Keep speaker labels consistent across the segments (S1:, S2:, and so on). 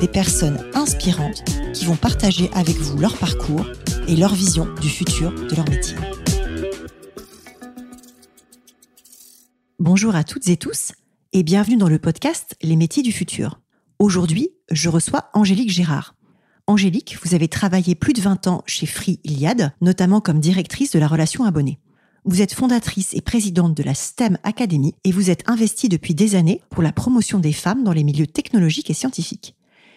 S1: des personnes inspirantes qui vont partager avec vous leur parcours et leur vision du futur de leur métier. Bonjour à toutes et tous et bienvenue dans le podcast Les métiers du futur. Aujourd'hui, je reçois Angélique Gérard. Angélique, vous avez travaillé plus de 20 ans chez Free Iliad, notamment comme directrice de la relation abonnée. Vous êtes fondatrice et présidente de la STEM Academy et vous êtes investie depuis des années pour la promotion des femmes dans les milieux technologiques et scientifiques.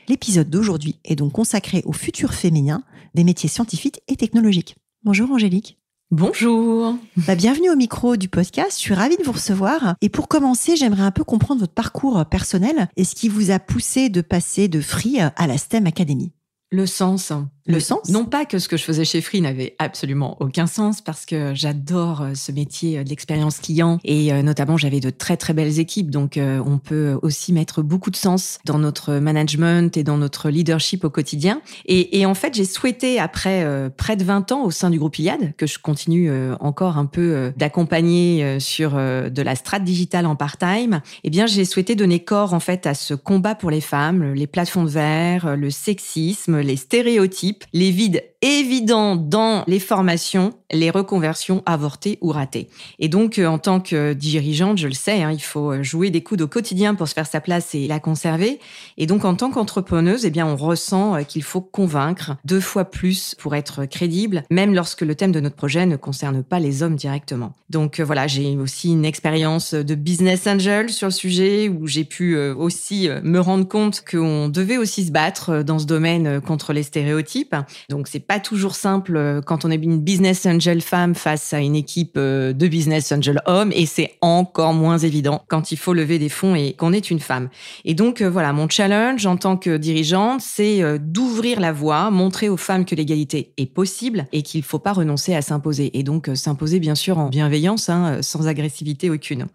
S1: L'épisode d'aujourd'hui est donc consacré au futur féminin des métiers scientifiques et technologiques. Bonjour Angélique.
S2: Bonjour.
S1: Bah, bienvenue au micro du podcast. Je suis ravie de vous recevoir. Et pour commencer, j'aimerais un peu comprendre votre parcours personnel et ce qui vous a poussé de passer de Free à la STEM Academy.
S2: Le sens.
S1: Le sens?
S2: Non pas que ce que je faisais chez Free n'avait absolument aucun sens parce que j'adore euh, ce métier euh, de l'expérience client et euh, notamment j'avais de très très belles équipes donc on peut aussi mettre beaucoup de sens dans notre management et dans notre leadership au quotidien. Et, en fait j'ai souhaité après près de 20 ans au sein du groupe IAD que je continue encore un peu d'accompagner sur de la strat digitale en part-time, eh bien j'ai souhaité donner corps en fait à ce combat pour les femmes, les plafonds de verre, le sexisme, les stéréotypes les vides évidents dans les formations, les reconversions avortées ou ratées. Et donc, euh, en tant que dirigeante, je le sais, hein, il faut euh, jouer des coudes au quotidien pour se faire sa place et la conserver. Et donc, en tant qu'entrepreneuse, eh bien, on ressent euh, qu'il faut convaincre deux fois plus pour être crédible, même lorsque le thème de notre projet ne concerne pas les hommes directement. Donc, voilà, j'ai aussi une expérience de business angel sur le sujet où j'ai pu aussi me rendre compte qu'on devait aussi se battre dans ce domaine contre les stéréotypes donc c'est pas toujours simple euh, quand on est une business angel femme face à une équipe euh, de business angel homme et c'est encore moins évident quand il faut lever des fonds et qu'on est une femme. Et donc euh, voilà, mon challenge en tant que dirigeante, c'est d'ouvrir la voie, montrer aux femmes que l'égalité est possible et qu'il faut pas renoncer à s'imposer. Et donc s'imposer bien sûr en bienveillance, hein, sans agressivité aucune.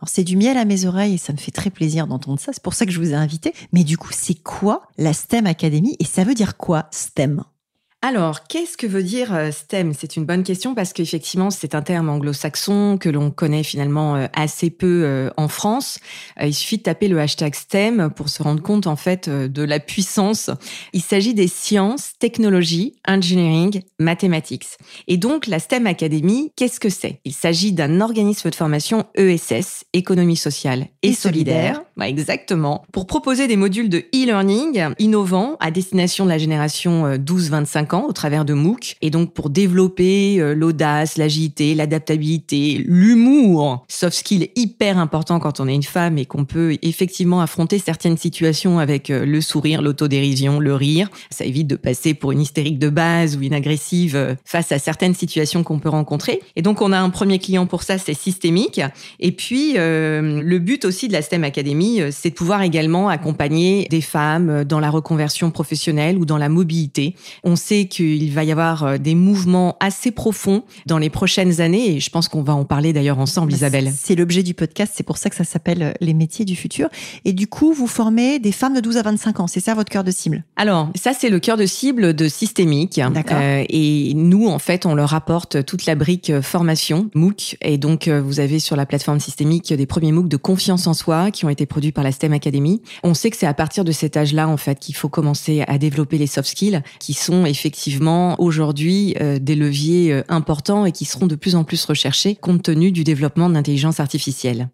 S1: Alors c'est du miel à mes oreilles et ça me fait très plaisir d'entendre ça. C'est pour ça que je vous ai invité. Mais du coup, c'est quoi la STEM Academy et ça veut dire quoi STEM?
S2: Alors, qu'est-ce que veut dire euh, STEM? C'est une bonne question parce qu'effectivement, c'est un terme anglo-saxon que l'on connaît finalement euh, assez peu euh, en France. Il suffit de taper le hashtag STEM pour se rendre compte en fait de la puissance. Il s'agit des sciences, technologies, engineering, mathématiques. Et donc, la STEM Academy, qu'est-ce que c'est? Il s'agit d'un organisme de formation ESS, économie sociale et, solidaire. Bah, exactement. Pour proposer des modules de e-learning innovants à destination de la génération 12-25 au travers de MOOC. Et donc pour développer euh, l'audace, l'agilité, l'adaptabilité, l'humour, soft skill hyper important quand on est une femme et qu'on peut effectivement affronter certaines situations avec euh, le sourire, l'autodérision, le rire. Ça évite de passer pour une hystérique de base ou une agressive euh, face à certaines situations qu'on peut rencontrer. Et donc on a un premier client pour ça, c'est systémique. Et puis le but aussi de la STEM Academy, c'est de pouvoir également accompagner des femmes dans la reconversion professionnelle ou dans la mobilité. On sait qu'il va y avoir euh, des mouvements assez profonds dans les prochaines années et je pense qu'on va en parler d'ailleurs ensemble, bah, Isabelle.
S1: C'est l'objet du podcast, c'est pour ça que ça s'appelle euh, Les métiers du futur. Et du coup, vous formez des femmes de 12 à 25 ans, c'est ça votre cœur de cible?
S2: Alors, ça c'est le cœur de cible de Systémique.
S1: D'accord. Euh,
S2: et nous, en fait, on leur apporte toute la brique formation, MOOC. Et donc, vous avez sur la plateforme Systémique des premiers MOOC de confiance en soi qui ont été produits par la STEM Academy. On sait que c'est à partir de cet âge-là, en fait, qu'il faut commencer à développer les soft skills qui sont effectivement aujourd'hui euh, des leviers euh, importants et qui seront de plus en plus recherchés compte tenu du développement de l'intelligence artificielle.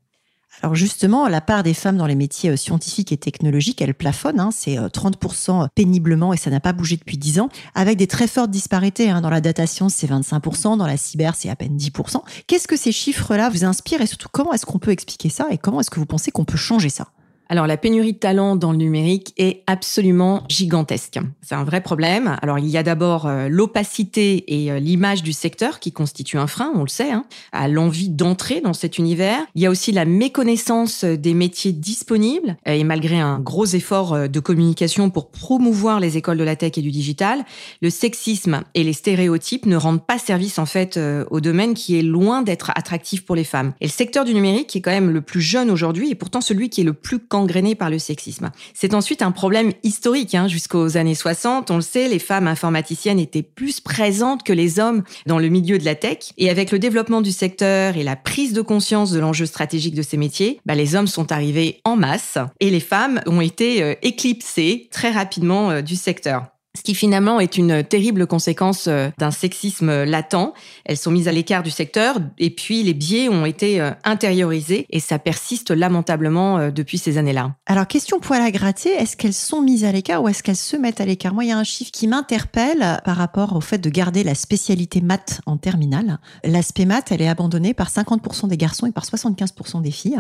S1: Alors justement, la part des femmes dans les métiers euh, scientifiques et technologiques, elle plafonne, hein, c'est 30% péniblement et ça n'a pas bougé depuis 10 ans, avec des très fortes disparités. Hein. Dans la data science, c'est 25%, dans la cyber, c'est à peine 10%. Qu'est-ce que ces chiffres-là vous inspirent et surtout comment est-ce qu'on peut expliquer ça et comment est-ce que vous pensez qu'on peut changer ça?
S2: Alors la pénurie de talents dans le numérique est absolument gigantesque. C'est un vrai problème. Alors il y a d'abord euh, l'opacité et euh, l'image du secteur qui constituent un frein, on le sait, hein, à l'envie d'entrer dans cet univers. Il y a aussi la méconnaissance des métiers disponibles et malgré un gros effort euh, de communication pour promouvoir les écoles de la tech et du digital, le sexisme et les stéréotypes ne rendent pas service en fait au domaine qui est loin d'être attractif pour les femmes. Et le secteur du numérique qui est quand même le plus jeune aujourd'hui et pourtant celui qui est le plus gangréné par le sexisme. C'est ensuite un problème historique. Hein. Jusqu'aux années 60, on le sait, les femmes informaticiennes étaient plus présentes que les hommes dans le milieu de la tech. Et avec le développement du secteur et la prise de conscience de l'enjeu stratégique de ces métiers, bah, les hommes sont arrivés en masse et les femmes ont été euh, éclipsées très rapidement euh, du secteur ce qui finalement est une terrible conséquence euh, d'un sexisme latent. Elles sont mises à l'écart du secteur et puis les biais ont été euh, intériorisés et ça persiste lamentablement euh, depuis ces années-là.
S1: Alors question poil à gratter, est-ce qu'elles sont mises à l'écart ou est-ce qu'elles se mettent à l'écart? Moi, il y a un chiffre qui m'interpelle par rapport au fait de garder la spécialité maths en terminale. L'aspect maths, elle est abandonnée par 50% des garçons et par 75% des filles.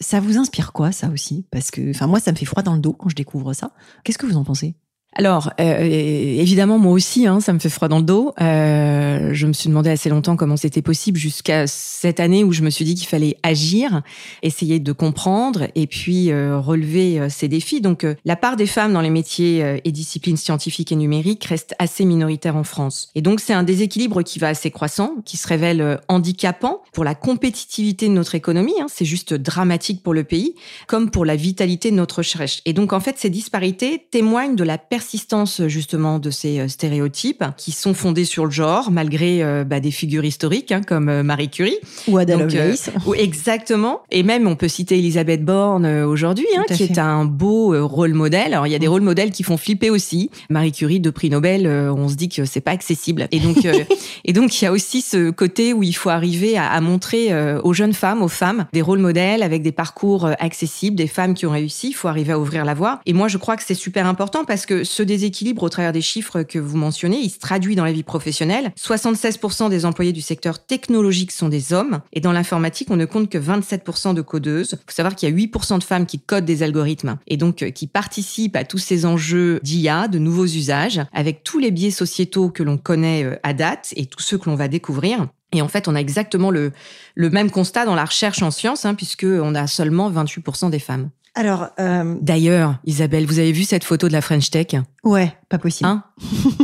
S1: Ça vous inspire quoi ça aussi? Parce que enfin moi ça me fait froid dans le dos quand je découvre ça. Qu'est-ce que vous en pensez?
S2: Alors, euh, évidemment, moi aussi, hein, ça me fait froid dans le dos. Euh, je me suis demandé assez longtemps comment c'était possible jusqu'à cette année où je me suis dit qu'il fallait agir, essayer de comprendre et puis euh, relever euh, ces défis. Donc, euh, la part des femmes dans les métiers et disciplines scientifiques et numériques reste assez minoritaire en France. Et donc, c'est un déséquilibre qui va assez croissant, qui se révèle handicapant pour la compétitivité de notre économie. Hein, c'est juste dramatique pour le pays, comme pour la vitalité de notre recherche. Et donc, en fait, ces disparités témoignent de la persistance justement de ces euh, stéréotypes qui sont fondés sur le genre, malgré euh, bah, des figures historiques hein, comme euh, Marie Curie
S1: ou Ada Lovelace.
S2: exactement. Et même on peut citer Elisabeth Borne aujourd'hui, hein, qui est un beau rôle modèle. Alors il y a des rôles modèles qui font flipper aussi. Marie Curie, de prix Nobel, on se dit que c'est pas accessible. Et donc et donc il y a aussi ce côté où il faut arriver à, à montrer aux jeunes femmes, aux femmes, des rôles modèles avec des parcours accessibles, des femmes qui ont réussi. Il faut arriver à ouvrir la voie. Et moi je crois que c'est super important parce que ce déséquilibre au travers des chiffres que vous mentionnez, il se traduit dans la vie professionnelle. 76% des employés du secteur technologique sont des hommes et dans l'informatique, on ne compte que 27% de codeuses. Il faut savoir qu'il y a 8% de femmes qui codent des algorithmes et donc euh, qui participent à tous ces enjeux d'IA, de nouveaux usages, avec tous les biais sociétaux que l'on connaît euh, à date et tous ceux que l'on va découvrir. Et en fait, on a exactement le, même constat dans la recherche en sciences, hein, puisqu'on a seulement 28% des femmes.
S1: Alors, euh...
S2: d'ailleurs, Isabelle, vous avez vu cette photo de la French Tech
S1: Ouais, pas possible.
S2: Hein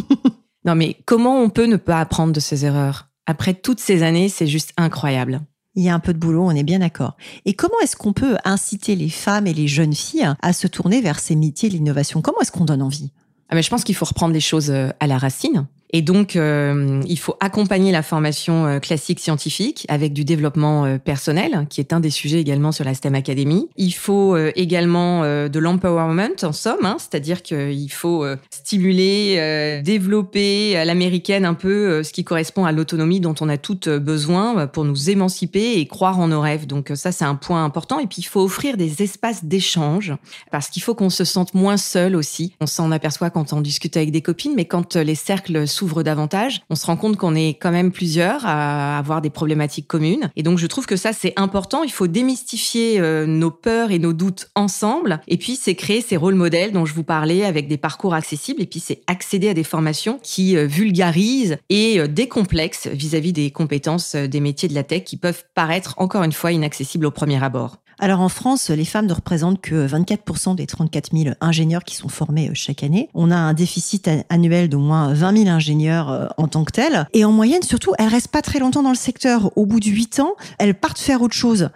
S2: non, mais comment on peut ne pas apprendre de ces erreurs? Après toutes ces années, c'est juste incroyable.
S1: Il y a un peu de boulot, on est bien d'accord. Et comment est-ce qu'on peut inciter les femmes et les jeunes filles à se tourner vers ces métiers de l'innovation? Comment est-ce qu'on donne envie?
S2: Ah mais je pense qu'il faut reprendre les choses euh, à la racine. Et donc, euh, il faut accompagner la formation euh, classique scientifique avec du développement euh, personnel, qui est un des sujets également sur la STEM Academy. Il faut également de l'empowerment, en somme, hein, c'est-à-dire qu'il faut stimuler, développer à l'américaine un peu ce qui correspond à l'autonomie dont on a toutes besoin pour nous émanciper et croire en nos rêves. Donc ça, c'est un point important. Et puis, il faut offrir des espaces d'échange parce qu'il faut qu'on se sente moins seul aussi. On s'en aperçoit quand on discute avec des copines, mais quand les cercles s'ouvre davantage, on se rend compte qu'on est quand même plusieurs à avoir des problématiques communes. Et donc, je trouve que ça, c'est important. Il faut démystifier euh, nos peurs et nos doutes ensemble. Et puis, c'est créer ces rôles modèles dont je vous parlais avec des parcours accessibles. Et puis, c'est accéder à des formations qui euh, vulgarisent et euh, décomplexent vis-à-vis des compétences des métiers de la tech qui peuvent paraître, encore une fois, inaccessibles au premier abord.
S1: Alors en France, les femmes ne représentent que 24% des 34 000 ingénieurs qui sont formés euh, chaque année. On a un déficit annuel d'au moins 20 000 ingénieurs euh, en tant que tel. Et en moyenne, surtout, elles restent pas très longtemps dans le secteur. Au bout de 8 ans, elles partent faire autre chose.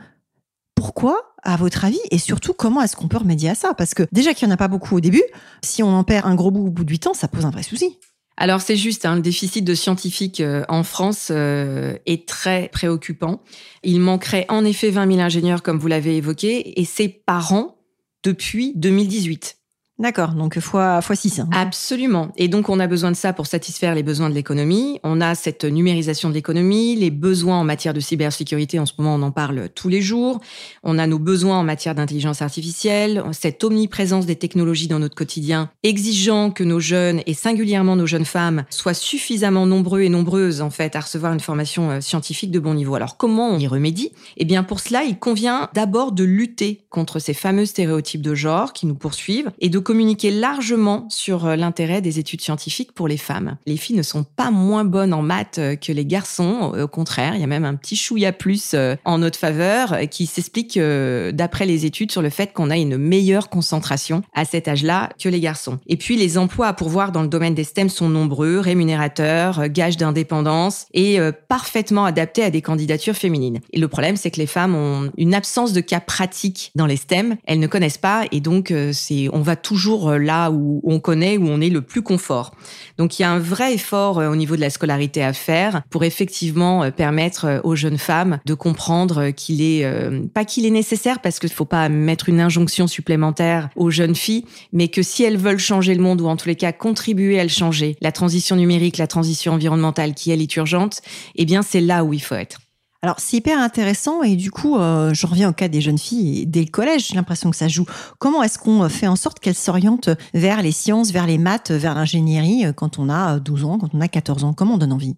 S1: Pourquoi à votre avis Et surtout, comment est-ce qu'on peut remédier à ça? Parce que déjà qu'il n'y en a pas beaucoup au début, si on en perd un gros bout au bout de 8 ans, ça pose un vrai souci.
S2: Alors c'est juste, hein, le déficit de scientifiques euh, en France euh, est très préoccupant. Il manquerait en effet 20 000 ingénieurs, comme vous l'avez évoqué, et c'est par an depuis 2018.
S1: D'accord, donc fois, fois 6. Hein.
S2: Absolument. Et donc, on a besoin de ça pour satisfaire les besoins de l'économie. On a cette numérisation de l'économie, les besoins en matière de cybersécurité. En ce moment, on en parle tous les jours. On a nos besoins en matière d'intelligence artificielle, cette omniprésence des technologies dans notre quotidien, exigeant que nos jeunes, et singulièrement nos jeunes femmes, soient suffisamment nombreux et nombreuses, en fait, à recevoir une formation euh, scientifique de bon niveau. Alors, comment on y remédie? Eh bien, pour cela, il convient d'abord de lutter contre ces fameux stéréotypes de genre qui nous poursuivent et de communiquer largement sur euh, l'intérêt des études scientifiques pour les femmes. Les filles ne sont pas moins bonnes en maths euh, que les garçons. Au contraire, il y a même un petit chouïa plus euh, en notre faveur qui s'explique d'après les études sur le fait qu'on a une meilleure concentration à cet âge-là que les garçons. Et puis, les emplois à pourvoir dans le domaine des STEM sont nombreux, rémunérateurs, gages d'indépendance et parfaitement adaptés à des candidatures féminines. Et le problème, c'est que les femmes ont une absence de cas pratiques dans les STEM. Elles ne connaissent pas et donc c'est on va toujours toujours euh, là où on connaît, où on est le plus confort. Donc il y a un vrai effort euh, au niveau de la scolarité à faire pour effectivement euh, permettre aux jeunes femmes de comprendre qu'il est pas qu'il est nécessaire parce qu'il ne faut pas mettre une injonction supplémentaire aux jeunes filles, mais que si elles veulent changer le monde ou en tous les cas contribuer à le changer, la transition numérique, la transition environnementale qui elle est urgente, eh bien c'est là où il faut être.
S1: Alors c'est hyper intéressant et du coup, euh, je reviens au cas des jeunes filles dès le collège, j'ai l'impression que ça joue. Comment est-ce qu'on fait en sorte qu'elles s'orientent vers les sciences, vers les maths, vers l'ingénierie euh, quand on a 12 ans, quand on a 14 ans? Comment on donne envie?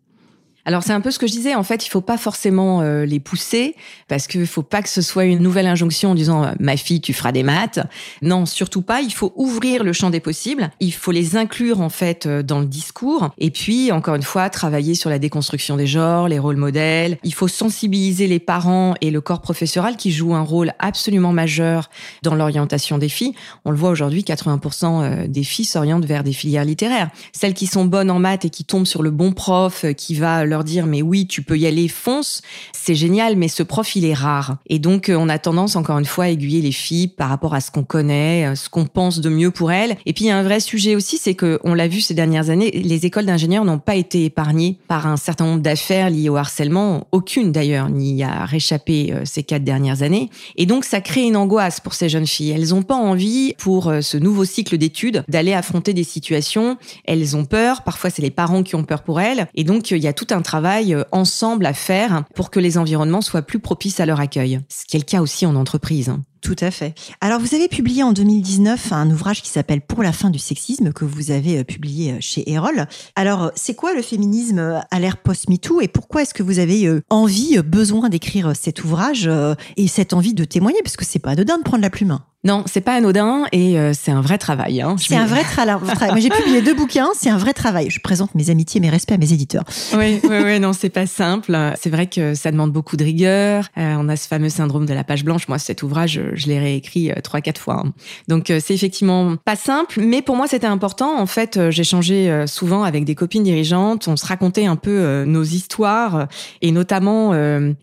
S2: Alors c'est un peu ce que je disais. En fait, il faut pas forcément euh, les pousser parce qu'il faut pas que ce soit une nouvelle injonction en disant euh, ma fille tu feras des maths. Non, surtout pas. Il faut ouvrir le champ des possibles. Il faut les inclure en fait euh, dans le discours. Et puis encore une fois, travailler sur la déconstruction des genres, les rôles modèles. Il faut sensibiliser les parents et le corps professoral qui joue un rôle absolument majeur dans l'orientation des filles. On le voit aujourd'hui, 80% des filles s'orientent vers des filières littéraires. Celles qui sont bonnes en maths et qui tombent sur le bon prof qui va leur dire mais oui, tu peux y aller, fonce, c'est génial, mais ce prof il est rare. Et donc euh, on a tendance encore une fois à aiguiller les filles par rapport à ce qu'on connaît, euh, ce qu'on pense de mieux pour elles. Et puis il y a un vrai sujet aussi, c'est que on l'a vu ces dernières années, les écoles d'ingénieurs n'ont pas été épargnées par un certain nombre d'affaires liées au harcèlement, aucune d'ailleurs n'y a réchappé euh, ces quatre dernières années. Et donc ça crée une angoisse pour ces jeunes filles. Elles n'ont pas envie pour ce nouveau cycle d'études d'aller affronter des situations. Elles ont peur. Parfois c'est les parents qui ont peur pour elles. Et donc il y a tout un travail euh, ensemble à faire pour que les environnements soient plus propices à leur accueil. Ce qui est le cas aussi en entreprise. Hein.
S1: Tout à fait. Alors, vous avez publié en 2019 un ouvrage qui s'appelle Pour la fin du sexisme que vous avez euh, publié euh, chez Erol. Alors, c'est quoi le féminisme à l'ère post-MeToo et pourquoi est-ce que vous avez envie, besoin d'écrire cet ouvrage et cette envie de témoigner? Parce que c'est pas anodin de prendre la plume.
S2: Non, c'est pas anodin et euh, c'est un vrai travail. Hein.
S1: C'est un vrai travail. Moi, j'ai publié deux bouquins, c'est un vrai travail. Je présente mes amitiés et mes respects à mes éditeurs.
S2: Oui, oui, oui, non, c'est pas simple. C'est vrai que ça demande beaucoup de rigueur. Euh, on a ce fameux syndrome de la page blanche. Moi, cet ouvrage, je l'ai réécrit euh, trois, quatre fois. Hein. Donc, c'est effectivement pas simple, mais pour moi, c'était important. En fait, j'ai changé souvent avec des copines dirigeantes. On se racontait un peu nos histoires et notamment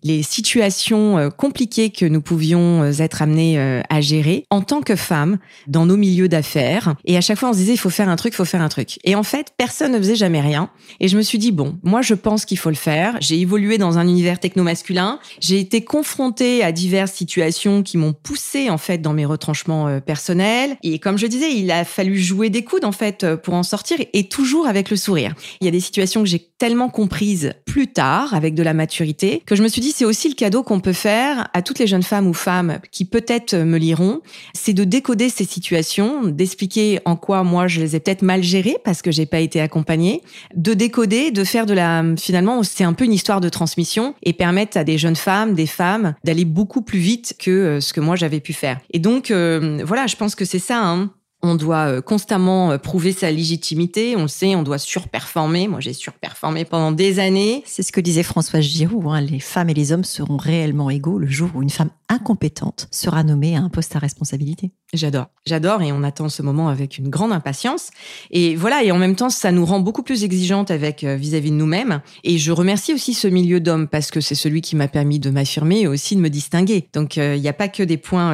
S2: les situations compliquées que nous pouvions être amenés à gérer en tant que femme dans nos milieux d'affaires. Et à chaque fois, on se disait, il faut faire un truc, il faut faire un truc. Et en fait, personne ne faisait jamais rien. Et je me suis dit, bon, moi, je pense qu'il faut le faire. J'ai évolué dans un univers techno-masculin. J'ai été confrontée à diverses situations qui m'ont poussée, en fait, dans mes retranchements euh, personnels. Et comme je disais, il a fallu jouer des coudes, en fait, euh, pour en sortir et toujours avec le sourire. Il y a des situations que j'ai tellement comprises plus tard, avec de la maturité, que je me suis dit, c'est aussi le cadeau qu'on peut faire à toutes les jeunes femmes ou femmes qui peut-être me liront c'est de décoder ces situations, d'expliquer en quoi moi je les ai peut-être mal gérées parce que j'ai pas été accompagnée, de décoder, de faire de la finalement c'est un peu une histoire de transmission et permettre à des jeunes femmes, des femmes d'aller beaucoup plus vite que euh, ce que moi j'avais pu faire. Et donc euh, voilà, je pense que c'est ça. Hein on doit euh, constamment euh, prouver sa légitimité. On le sait, on doit surperformer. Moi, j'ai surperformé pendant des années.
S1: C'est ce que disait Françoise Giroud. Hein. Les femmes et les hommes seront réellement égaux le jour où une femme incompétente sera nommée à un poste à responsabilité.
S2: J'adore. J'adore et on attend ce moment avec une grande impatience. Et voilà, et en même temps, ça nous rend beaucoup plus exigeantes avec euh, vis-à-vis de nous-mêmes. Et je remercie aussi ce milieu d'hommes parce que c'est celui qui m'a permis de m'affirmer et aussi de me distinguer. Donc, il n'y a pas que des points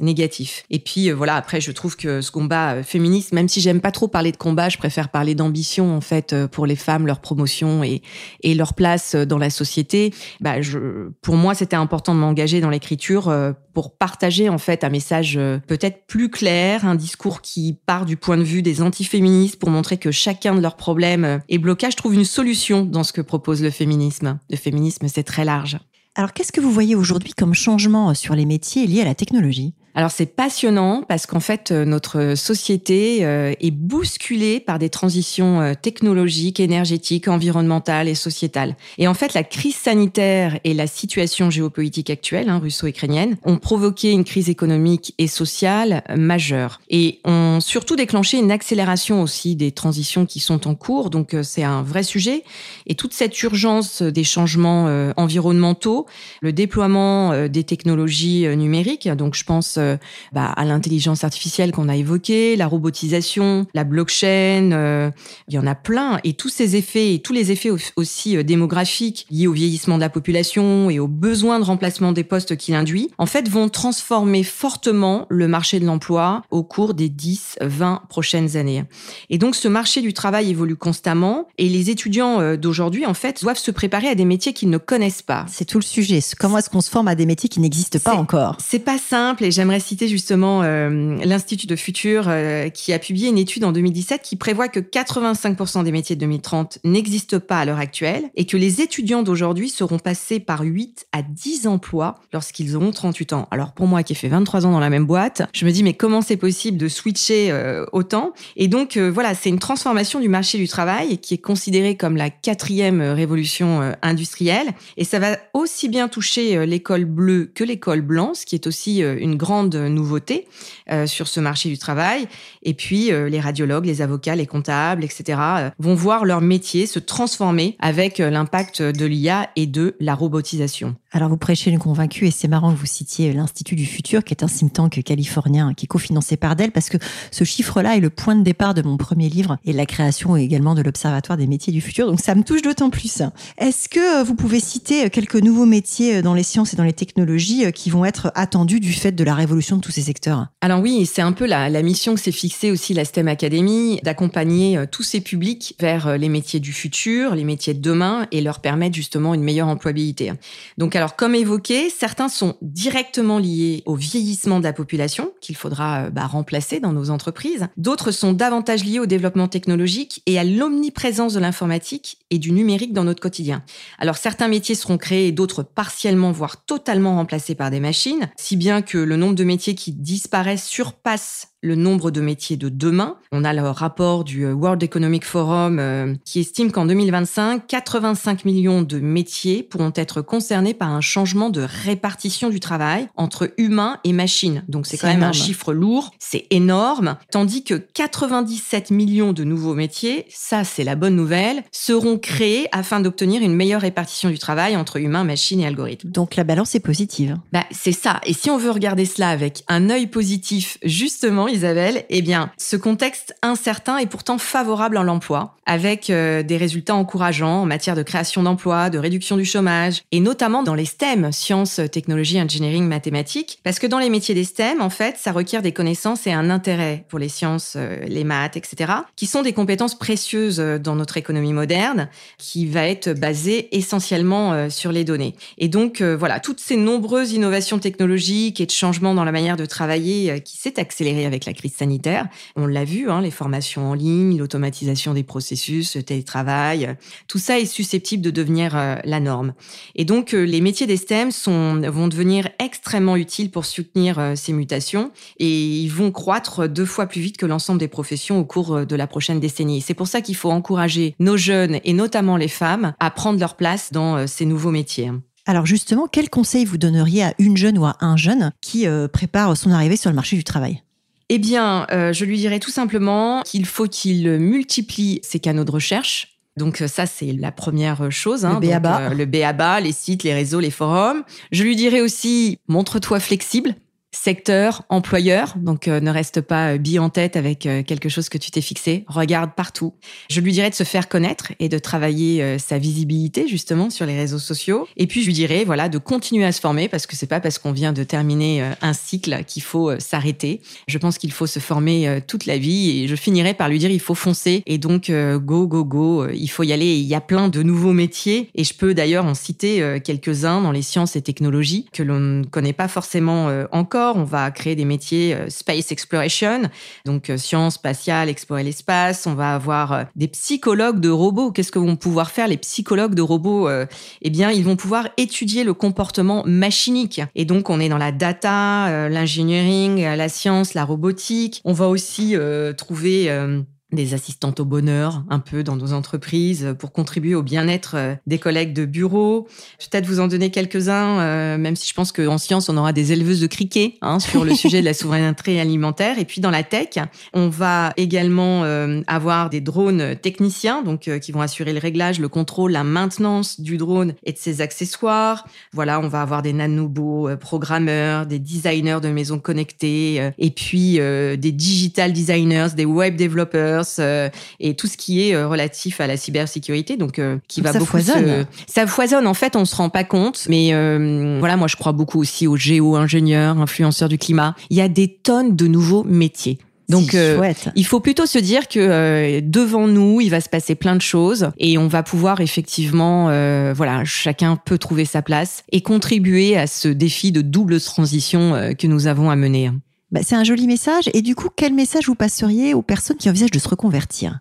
S2: négatifs. Et puis, voilà, après, je trouve que ce qu'on combat féministe, même si j'aime pas trop parler de combat, je préfère parler d'ambition en fait pour les femmes, leur promotion et, et leur place dans la société. Bah, je, pour moi, c'était important de m'engager dans l'écriture pour partager en fait un message peut-être plus clair, un discours qui part du point de vue des antiféministes pour montrer que chacun de leurs problèmes et blocages trouve une solution dans ce que propose le féminisme. Le féminisme, c'est très large.
S1: Alors, qu'est-ce que vous voyez aujourd'hui comme changement sur les métiers liés à la technologie?
S2: Alors c'est passionnant parce qu'en fait euh, notre société euh, est bousculée par des transitions euh, technologiques, énergétiques, environnementales et sociétales. Et en fait la crise sanitaire et la situation géopolitique actuelle, hein, russo-ukrainienne, ont provoqué une crise économique et sociale majeure et ont surtout déclenché une accélération aussi des transitions qui sont en cours. Donc c'est un vrai sujet et toute cette urgence des changements environnementaux, le déploiement des technologies numériques. Donc je pense bah, à l'intelligence artificielle qu'on a évoquée, la robotisation, la blockchain, euh, il y en a plein. Et tous ces effets, et tous les effets aussi euh, démographiques liés au vieillissement de la population et aux besoins de remplacement des postes qu'il induit, en fait, vont transformer fortement le marché de l'emploi au cours des 10, 20 prochaines années. Et donc, ce marché du travail évolue constamment et les étudiants d'aujourd'hui, en fait, doivent se préparer à des métiers qu'ils ne connaissent pas.
S1: C'est tout le sujet. Comment est-ce qu'on se forme à des métiers qui n'existent pas encore?
S2: C'est pas simple et j'aimerais citer justement euh, l'Institut de Futur euh, qui a publié une étude en 2017 qui prévoit que 85% des métiers de 2030 n'existent pas à l'heure actuelle et que les étudiants d'aujourd'hui seront passés par 8 à 10 emplois lorsqu'ils auront 38 ans. Alors pour moi qui ai fait 23 ans dans la même boîte, je me dis mais comment c'est possible de switcher euh, autant? Et donc voilà, c'est une transformation du marché du travail qui est considérée comme la quatrième révolution industrielle et ça va aussi bien toucher l'école bleue que l'école blanche, qui est aussi une grande de nouveautés euh, sur ce marché du travail. Et puis, euh, les radiologues, les avocats, les comptables, etc., euh, vont voir leur métier se transformer avec l'impact de l'IA et de la robotisation.
S1: Alors, vous prêchez une convaincue et c'est marrant que vous citiez l'Institut du Futur, qui est un think tank californien qui est cofinancé par Dell, parce que ce chiffre-là est le point de départ de mon premier livre et la création également de l'Observatoire des métiers du futur. Donc, ça me touche d'autant plus. Est-ce que vous pouvez citer quelques nouveaux métiers dans les sciences et dans les technologies qui vont être attendus du fait de la révolution de tous ces secteurs
S2: Alors oui, c'est un peu la, mission que s'est fixée aussi la STEM Academy, d'accompagner euh, tous ces publics vers euh, les métiers du futur, les métiers de demain et leur permettre justement une meilleure employabilité. Donc alors comme évoqué, certains sont directement liés au vieillissement de la population qu'il faudra euh, bah, remplacer dans nos entreprises. D'autres sont davantage liés au développement technologique et à l'omniprésence de l'informatique et du numérique dans notre quotidien. Alors certains métiers seront créés d'autres partiellement voire totalement remplacés par des machines, si bien que le nombre de métiers qui disparaissent surpassent le nombre de métiers de demain. On a le rapport du euh, World Economic Forum euh, qui estime qu'en 2025, 85 millions de métiers pourront être concernés par un changement de répartition du travail entre humains et machines. Donc c'est quand même un chiffre lourd, c'est énorme. Tandis que 97 millions de nouveaux métiers, ça c'est la bonne nouvelle, seront créés afin d'obtenir une meilleure répartition du travail entre humains, machines et algorithmes.
S1: Donc la balance est positive.
S2: Bah, c'est ça. Et si on veut regarder cela avec un œil positif, justement, Isabelle, eh bien, ce contexte incertain est pourtant favorable à l'emploi, avec euh, des résultats encourageants en matière de création d'emplois, de réduction du chômage, et notamment dans les STEM, sciences, technologies, engineering, mathématiques, parce que dans les métiers des STEM, en fait, ça requiert des connaissances et un intérêt pour les sciences, euh, les maths, etc., qui sont des compétences précieuses euh, dans notre économie moderne, qui va être basée essentiellement sur les données. Et donc, voilà, toutes ces nombreuses innovations technologiques et de changements dans la manière de travailler qui s'est accélérée avec la crise sanitaire. On l'a vu, hein, les formations en ligne, l'automatisation des processus, le télétravail, tout ça est susceptible de devenir euh, la norme. Et donc, euh, les métiers des STEM vont devenir extrêmement utiles pour soutenir euh, ces mutations et ils vont croître deux fois plus vite que l'ensemble des professions au cours de la prochaine décennie. C'est pour ça qu'il faut encourager nos jeunes et notamment les femmes à prendre leur place dans ces nouveaux métiers.
S1: Alors justement, quel conseil vous donneriez à une jeune ou à un jeune qui prépare son arrivée sur le marché du travail?
S2: Eh bien, euh, je lui dirais tout simplement qu'il faut qu'il multiplie ses canaux de recherche. Donc euh, ça, c'est la première chose.
S1: Hein. Le BABA.
S2: Euh, le BABA, les sites, les réseaux, les forums. Je lui dirais aussi, montre-toi flexible. Secteur, employeur. Donc ne reste pas bille en tête avec quelque chose que tu t'es fixé. Regarde partout. Je lui dirais de se faire connaître et de travailler sa visibilité justement sur les réseaux sociaux. Et puis je lui dirais voilà de continuer à se former parce que c'est pas parce qu'on vient de terminer un cycle qu'il faut s'arrêter. Je pense qu'il faut se former toute la vie et je finirai par lui dire il faut foncer et donc go go go. Il faut y aller. il y a plein de nouveaux métiers et je peux d'ailleurs en citer quelques-uns dans les sciences et technologies que l'on ne connaît pas forcément encore. On va créer des métiers space exploration, donc sciences spatiales, explorer l'espace. On va avoir des psychologues de robots. Qu'est-ce que vont pouvoir faire les psychologues de robots Eh bien, ils vont pouvoir étudier le comportement machinique. Et donc, on est dans la data, l'engineering, la science, la robotique. On va aussi trouver des assistantes au bonheur un peu dans nos entreprises pour contribuer au bien-être euh, des collègues de bureau. Je vais peut-être vous en donner quelques-uns, euh, même si je pense qu'en science, on aura des éleveuses de criquets hein, sur le sujet de la souveraineté alimentaire. Et puis dans la tech, on va également euh, avoir des drones techniciens, donc qui vont assurer le réglage, le contrôle, la maintenance du drone et de ses accessoires. Voilà, on va avoir des nanobots programmeurs, des designers de maisons connectées, et puis des digital designers, des web développeurs euh, et tout ce qui est euh, relatif à la cybersécurité, donc euh, qui va
S1: ça
S2: beaucoup
S1: foisonne.
S2: ça foisonne. En fait, on se rend pas compte, mais voilà, moi je crois beaucoup aussi aux géo-ingénieurs, influenceurs du climat. Il y a des tonnes de nouveaux métiers. Donc, il faut plutôt se dire que devant nous, il va se passer plein de choses et on va pouvoir effectivement, voilà, chacun peut trouver sa place et contribuer à ce défi de double transition que nous avons à mener.
S1: Bah, c'est un joli message. Et du coup, quel message vous passeriez aux personnes qui envisagent de se reconvertir?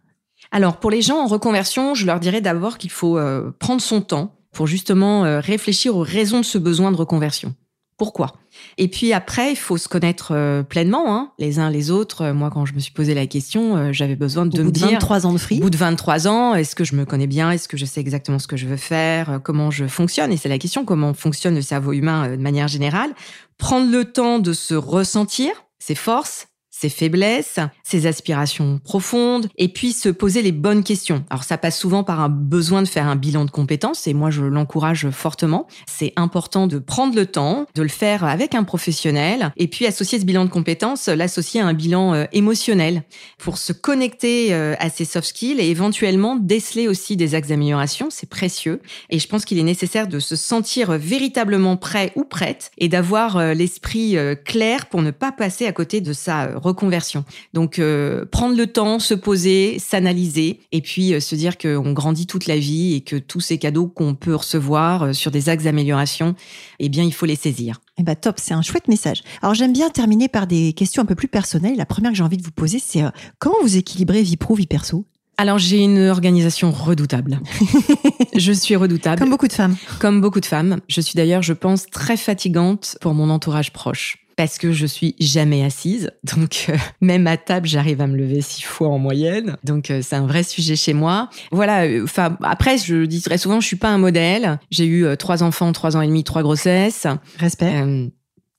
S2: Alors, pour les gens en reconversion, je leur dirais d'abord qu'il faut euh, prendre son temps pour justement euh, réfléchir aux raisons de ce besoin de reconversion. Pourquoi? Et puis après, il faut se connaître euh, pleinement, hein, les uns les autres. Moi, quand je me suis posé la question, j'avais besoin de
S1: au
S2: me
S1: bout de 23 ans de free.
S2: Au bout de 23 ans, est-ce que je me connais bien? Est-ce que je sais exactement ce que je veux faire? Comment je fonctionne? Et c'est la question comment fonctionne le cerveau humain de manière générale? Prendre le temps de se ressentir, ses forces, ses faiblesses, ses aspirations profondes, et puis se poser les bonnes questions. Alors ça passe souvent par un besoin de faire un bilan de compétences, et moi je l'encourage fortement. C'est important de prendre le temps, de le faire avec un professionnel, et puis associer ce bilan de compétences, l'associer à un bilan euh, émotionnel, pour se connecter euh, à ses soft skills et éventuellement déceler aussi des axes d'amélioration, c'est précieux. Et je pense qu'il est nécessaire de se sentir véritablement prêt ou prête, et d'avoir euh, l'esprit clair pour ne pas passer à côté de sa reconversion. Donc euh, prendre le temps, se poser, s'analyser et puis euh, se dire qu'on grandit toute la vie et que tous ces cadeaux qu'on peut recevoir euh, sur des axes d'amélioration, eh bien il faut les saisir.
S1: Eh ben top, c'est un chouette message. Alors j'aime bien terminer par des questions un peu plus personnelles. La première que j'ai envie de vous poser, c'est comment vous équilibrez vie pro, vie perso?
S2: Alors j'ai une organisation redoutable. je suis redoutable.
S1: Comme beaucoup de femmes.
S2: Comme beaucoup de femmes. Je suis d'ailleurs, je pense, très fatigante pour mon entourage proche parce que je suis jamais assise. Donc, euh, même à table, j'arrive à me lever six fois en moyenne. Donc, euh, c'est un vrai sujet chez moi. Voilà. Euh, enfin, après, je dis très souvent, je suis pas un modèle. J'ai eu trois enfants, trois ans et demi, trois grossesses.
S1: Respect.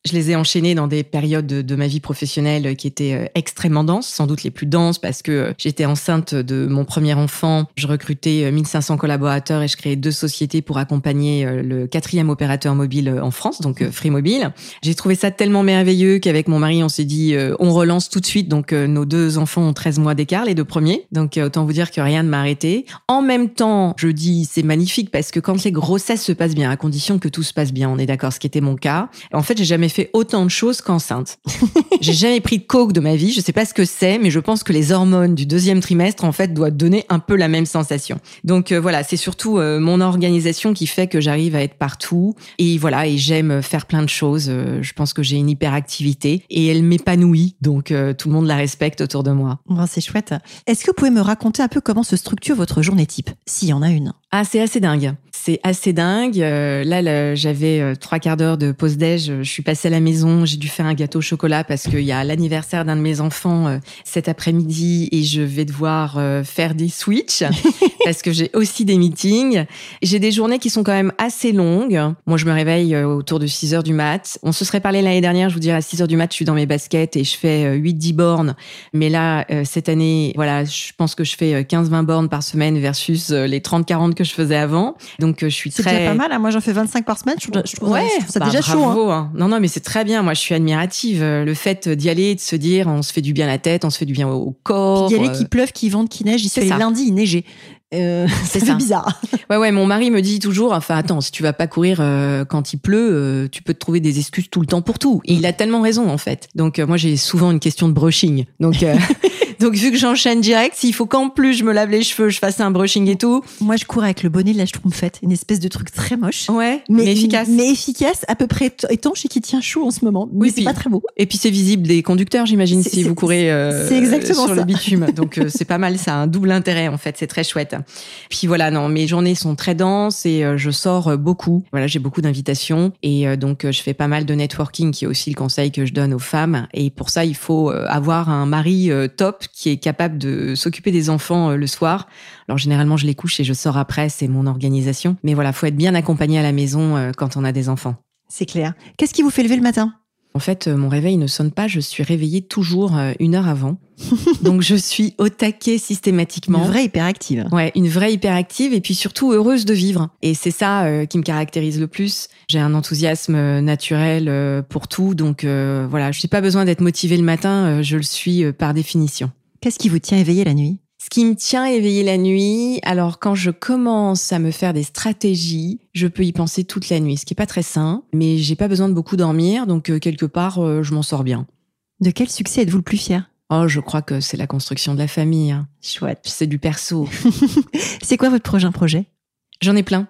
S2: Je les ai enchaînés dans des périodes de, ma vie professionnelle qui étaient euh, extrêmement denses, sans doute les plus denses parce que euh, j'étais enceinte de mon premier enfant. Je recrutais 1500 euh, collaborateurs et je créais deux sociétés pour accompagner le quatrième opérateur mobile en France, donc Free Mobile. J'ai trouvé ça tellement merveilleux qu'avec mon mari, on s'est dit on relance tout de suite. Donc nos deux enfants ont 13 mois d'écart, les deux premiers. Donc autant vous dire que rien ne m'a arrêté. En même temps, je dis c'est magnifique parce que quand les grossesses se passent bien, à condition que tout se passe bien, on est d'accord, ce qui était mon cas. En fait, j'ai jamais fait autant de choses qu'enceinte. J'ai jamais pris de coke de ma vie. Je sais pas ce que c'est, mais je pense que les hormones du deuxième trimestre, en fait, doivent donner un peu la même sensation. Donc euh, voilà, c'est surtout euh, mon organisation qui fait que j'arrive à être partout. Et voilà, et j'aime faire plein de choses. Euh, je pense que j'ai une hyperactivité et elle m'épanouit. Donc tout le monde la respecte autour de moi.
S1: c'est chouette. Est-ce que vous pouvez me raconter un peu comment se structure votre journée type, s'il y en a une?
S2: Ah, c'est assez dingue. C'est assez dingue. là, j'avais trois quarts d'heure de pause déj. Je suis passée à la maison. J'ai dû faire un gâteau au chocolat parce qu'il y a l'anniversaire d'un de mes enfants euh, cet après-midi et je vais devoir euh, faire des switches parce que j'ai aussi des meetings. J'ai des journées qui sont quand même assez longues. Moi, je me réveille euh, autour de 6 heures du mat. On se serait parlé l'année dernière, je vous dirais à 6 heures du mat, je suis dans mes baskets et je fais 8-10 bornes. Mais là, cette année, voilà, je pense que je fais 15-20 bornes par semaine versus les 30-40 que que je faisais avant. Donc, je suis
S1: C'est
S2: très.
S1: déjà pas mal. hein. Moi, j'en fais 25 par semaine. Je trouve, je trouve ça-
S2: Ouais,
S1: je trouve ça
S2: bah,
S1: déjà chaud. hein.
S2: bravo, hein. Non, non, mais c'est très bien. Moi, je suis admirative. Euh, Le fait d'y aller, de se dire, on se fait du bien à la tête, on se fait du bien au, au corps.
S1: D'y aller,
S2: euh,
S1: qu'il pleuve, qu'il vente, qu'il neige.
S2: C'est
S1: les
S2: ça.
S1: lundis, il neigeait. Euh,
S2: C'est
S1: bizarre.
S2: Ouais, ouais, mon mari me dit toujours, enfin, attends, si tu vas pas courir euh, quand il pleut, euh, tu peux te trouver des excuses tout le temps pour tout. Et il a tellement raison, en fait. Donc, euh, moi, j'ai souvent une question de brushing. Donc, euh, donc vu que j'enchaîne direct, s'il faut qu'en plus je me lave les cheveux, je fasse un brushing et tout.
S1: Moi, je cours avec le bonnet de la Schtroumpfette, une espèce de truc très moche.
S2: Ouais, mais, efficace.
S1: Mais efficace, à peu près étanche et qui tient chaud en ce moment. Mais
S2: Oui,
S1: c'est pas très beau.
S2: Et puis c'est visible des conducteurs, j'imagine, si vous courez euh,
S1: exactement
S2: sur
S1: ça.
S2: le bitume. Donc euh, c'est pas mal, ça a un double intérêt en fait, c'est très chouette. Puis voilà, non, mes journées sont très denses et euh, je sors euh, beaucoup. Voilà, j'ai beaucoup d'invitations et euh, donc je fais pas mal de networking, qui est aussi le conseil que je donne aux femmes. Et pour ça, il faut avoir un mari top qui est capable de s'occuper des enfants euh, le soir. Alors généralement, je les couche et je sors après, c'est mon organisation. Mais voilà, faut être bien accompagné à la maison euh, quand on a des enfants.
S1: C'est clair. Qu'est-ce qui vous fait lever le matin?
S2: En fait, euh, mon réveil ne sonne pas, je suis réveillée toujours une heure avant. Donc je suis au taquet
S1: Une
S2: systématiquement.
S1: vraie hyperactive.
S2: Ouais, une vraie hyperactive et puis surtout heureuse de vivre. Et c'est ça euh, qui me caractérise le plus. J'ai un enthousiasme naturel euh, pour tout, donc euh, voilà, je n'ai pas besoin d'être motivée le matin, je le suis par définition.
S1: Qu'est-ce qui vous tient éveillé la nuit?
S2: Ce qui me tient éveillée la nuit, alors quand je commence à me faire des stratégies, je peux y penser toute la nuit, ce qui est pas très sain, mais j'ai pas besoin de beaucoup dormir, donc euh, quelque part euh, je m'en sors bien.
S1: De quel succès êtes-vous le plus fier?
S2: Oh, je crois que c'est la construction de la famille. hein.
S1: Chouette.
S2: C'est du perso.
S1: C'est quoi votre prochain projet?
S2: J'en ai plein.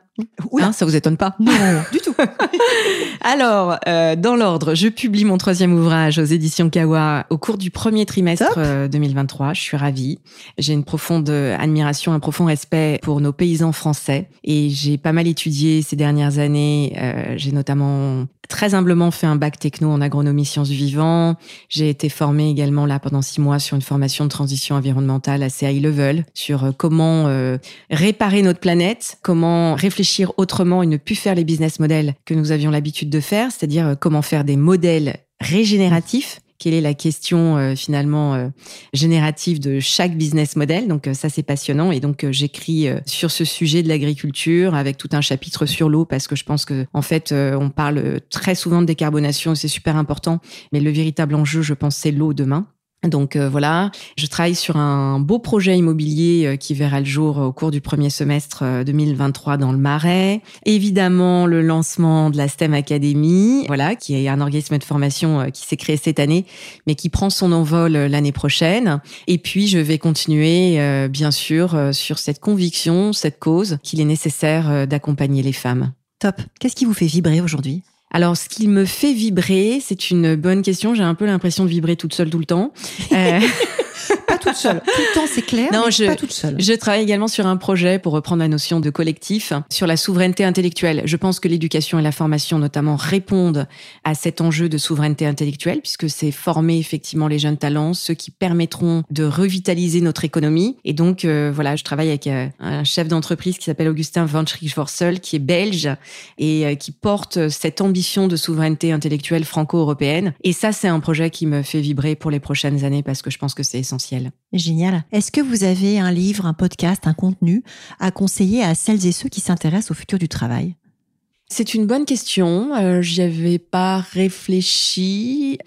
S1: Oula.
S2: Hein, ça vous étonne pas?
S1: Non, du tout.
S2: Alors, euh, dans l'ordre, je publie mon troisième ouvrage aux éditions Kawa au cours du premier trimestre
S1: Top.
S2: euh, 2023. Je suis ravie. J'ai une profonde euh, admiration, un profond respect pour nos paysans français et j'ai pas mal étudié ces dernières années. Euh, j'ai notamment très humblement fait un bac techno en agronomie sciences du vivant. J'ai été formée également là pendant six mois sur une formation de transition environnementale assez high level sur euh, comment euh, réparer notre planète, comment réfléchir autrement et ne plus faire les business models que nous avions l'habitude de faire, c'est-à-dire euh, comment faire des modèles régénératifs. Quelle est la question euh, finalement euh, générative de chaque business model? Donc ça c'est passionnant et donc j'écris sur ce sujet de l'agriculture avec tout un chapitre sur l'eau parce que je pense que en fait on parle très souvent de décarbonation c'est super important mais le véritable enjeu je pense c'est l'eau demain. Donc euh, voilà, je travaille sur un beau projet immobilier euh, qui verra le jour au cours du premier semestre euh, 2023 dans le Marais. Évidemment, le lancement de la STEM Academy, voilà, qui est un organisme de formation euh, qui s'est créé cette année, mais qui prend son envol euh, l'année prochaine. Et puis, je vais continuer, euh, bien sûr, euh, sur cette conviction, cette cause qu'il est nécessaire euh, d'accompagner les femmes.
S1: Top. Qu'est-ce qui vous fait vibrer aujourd'hui?
S2: Alors, ce qui me fait vibrer, c'est une bonne question. J'ai un peu l'impression de vibrer toute seule tout le temps. Euh,
S1: toute seule. Tout le temps, c'est clair,
S2: Non,
S1: mais
S2: je-
S1: pas toute seule.
S2: Je travaille également sur un projet pour reprendre la notion de collectif sur la souveraineté intellectuelle. Je pense que l'éducation et la formation notamment répondent à cet enjeu de souveraineté intellectuelle puisque c'est former effectivement les jeunes talents, ceux qui permettront de revitaliser notre économie. Et donc euh, voilà, je travaille avec euh, un chef d'entreprise qui s'appelle Augustin Van Schrik-Vorsel qui est belge et euh, qui porte cette ambition de souveraineté intellectuelle franco-européenne. Et ça, c'est un projet qui me fait vibrer pour les prochaines années parce que je pense que c'est essentiel.
S1: Génial. Est-ce que vous avez un livre, un podcast, un contenu à conseiller à celles et ceux qui s'intéressent au futur du travail?
S2: C'est une bonne question. Euh, J'y pas réfléchi.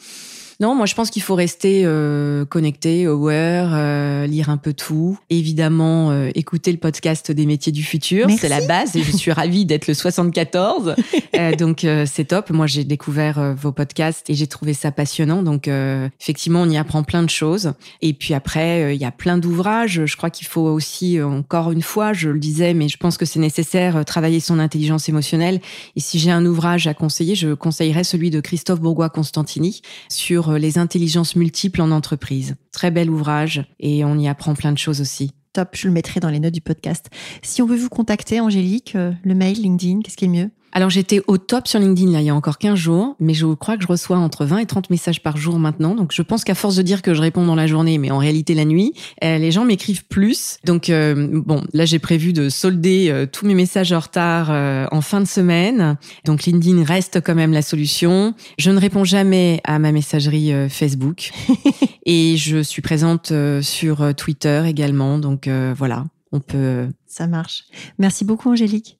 S2: Non, moi je pense qu'il faut rester euh, connecté, aware, euh, lire un peu tout. Évidemment, euh, écouter le podcast des métiers du futur, c'est la base et je suis ravie d'être le 74. Euh, donc euh, c'est top. Moi j'ai découvert euh, vos podcasts et j'ai trouvé ça passionnant. Donc euh, effectivement, on y apprend plein de choses. Et puis après, il y a plein d'ouvrages. Je crois qu'il faut aussi, encore une fois, je le disais, mais je pense que c'est nécessaire, travailler son intelligence émotionnelle. Et si j'ai un ouvrage à conseiller, je conseillerais celui de Christophe Bourgois-Constantini sur euh, les intelligences multiples en entreprise. Très bel ouvrage et on y apprend plein de choses aussi.
S1: Top, je le mettrai dans les notes du podcast. Si on veut vous contacter, Angélique, euh, le mail, LinkedIn, qu'est-ce qui est mieux?
S2: Alors j'étais au top sur LinkedIn là il y a encore 15 jours, mais je crois que je reçois entre 20 et 30 messages par jour maintenant. Donc je pense qu'à force de dire que je réponds dans la journée, mais en réalité la nuit, euh, les gens m'écrivent plus. Donc euh, bon, là j'ai prévu de solder euh, tous mes messages en retard en fin de semaine. Donc LinkedIn reste quand même la solution. Je ne réponds jamais à ma messagerie Facebook et je suis présente sur Twitter également. Donc voilà. on peut.
S1: Ça marche. Merci beaucoup, Angélique.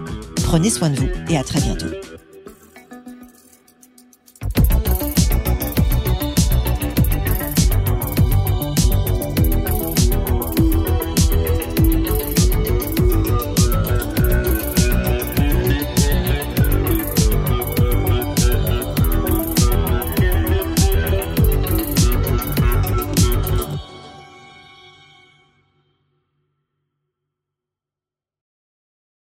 S1: Prenez soin de vous et à très bientôt.